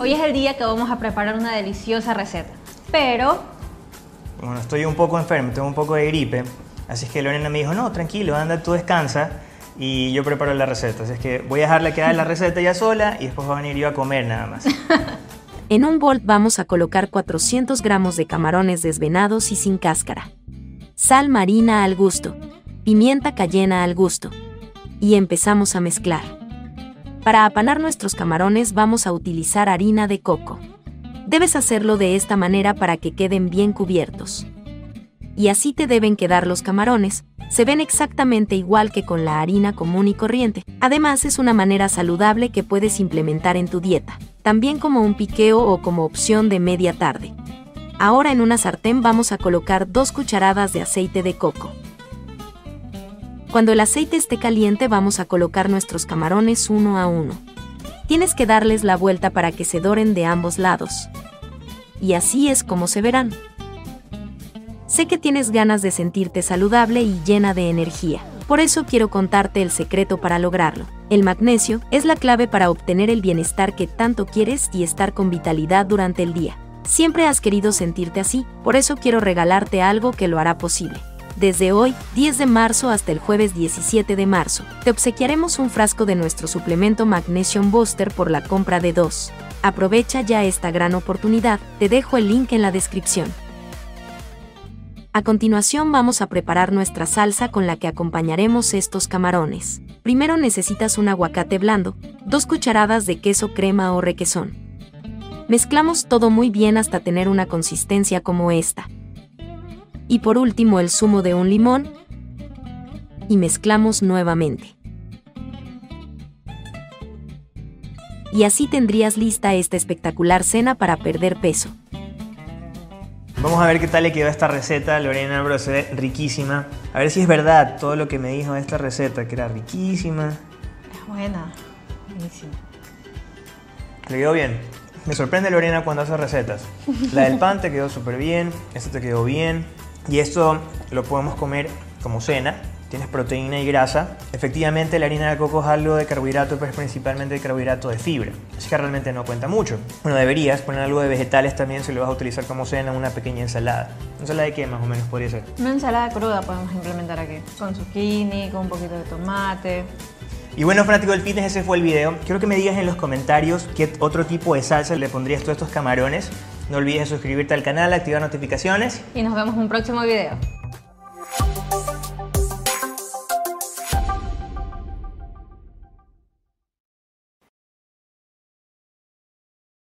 Hoy es el día que vamos a preparar una deliciosa receta, pero... Bueno, estoy un poco enfermo, tengo un poco de gripe, así es que Lorena me dijo, no, tranquilo, anda, tú descansa y yo preparo la receta. Así es que voy a dejarle quedar la receta ya sola y después va a venir yo a comer nada más. En un bol vamos a colocar 400 gramos de camarones desvenados y sin cáscara. Sal marina al gusto. Pimienta cayena al gusto. Y empezamos a mezclar. Para apanar nuestros camarones vamos a utilizar harina de coco. Debes hacerlo de esta manera para que queden bien cubiertos. Y así te deben quedar los camarones, se ven exactamente igual que con la harina común y corriente. Además es una manera saludable que puedes implementar en tu dieta, también como un piqueo o como opción de media tarde. Ahora en una sartén vamos a colocar dos cucharadas de aceite de coco. Cuando el aceite esté caliente vamos a colocar nuestros camarones uno a uno. Tienes que darles la vuelta para que se doren de ambos lados. Y así es como se verán. Sé que tienes ganas de sentirte saludable y llena de energía. Por eso quiero contarte el secreto para lograrlo. El magnesio es la clave para obtener el bienestar que tanto quieres y estar con vitalidad durante el día. Siempre has querido sentirte así, por eso quiero regalarte algo que lo hará posible. Desde hoy, 10 de marzo hasta el jueves 17 de marzo, te obsequiaremos un frasco de nuestro suplemento Magnesium Booster por la compra de dos. Aprovecha ya esta gran oportunidad, te dejo el link en la descripción. A continuación vamos a preparar nuestra salsa con la que acompañaremos estos camarones. Primero necesitas un aguacate blando, dos cucharadas de queso crema o requesón. Mezclamos todo muy bien hasta tener una consistencia como esta. Y por último el zumo de un limón y mezclamos nuevamente. Y así tendrías lista esta espectacular cena para perder peso. Vamos a ver qué tal le quedó esta receta, Lorena, bro, se ve riquísima. A ver si es verdad todo lo que me dijo de esta receta, que era riquísima. Es buena, buenísima. Le quedó bien. Me sorprende Lorena cuando hace recetas. La del pan te quedó súper bien, esta te quedó bien. Y esto lo podemos comer como cena tienes proteína y grasa. Efectivamente, la harina de coco es algo de carbohidrato, pero es principalmente de carbohidrato de fibra. Así que realmente no cuenta mucho. Bueno, deberías poner algo de vegetales también si lo vas a utilizar como cena, una pequeña ensalada. ¿Ensalada de qué más o menos podría ser? Una ensalada cruda podemos implementar aquí, con zucchini, con un poquito de tomate. Y bueno, fanático del fitness, ese fue el video. Quiero que me digas en los comentarios qué otro tipo de salsa le pondrías a estos camarones. No olvides suscribirte al canal, activar notificaciones. Y nos vemos en un próximo video.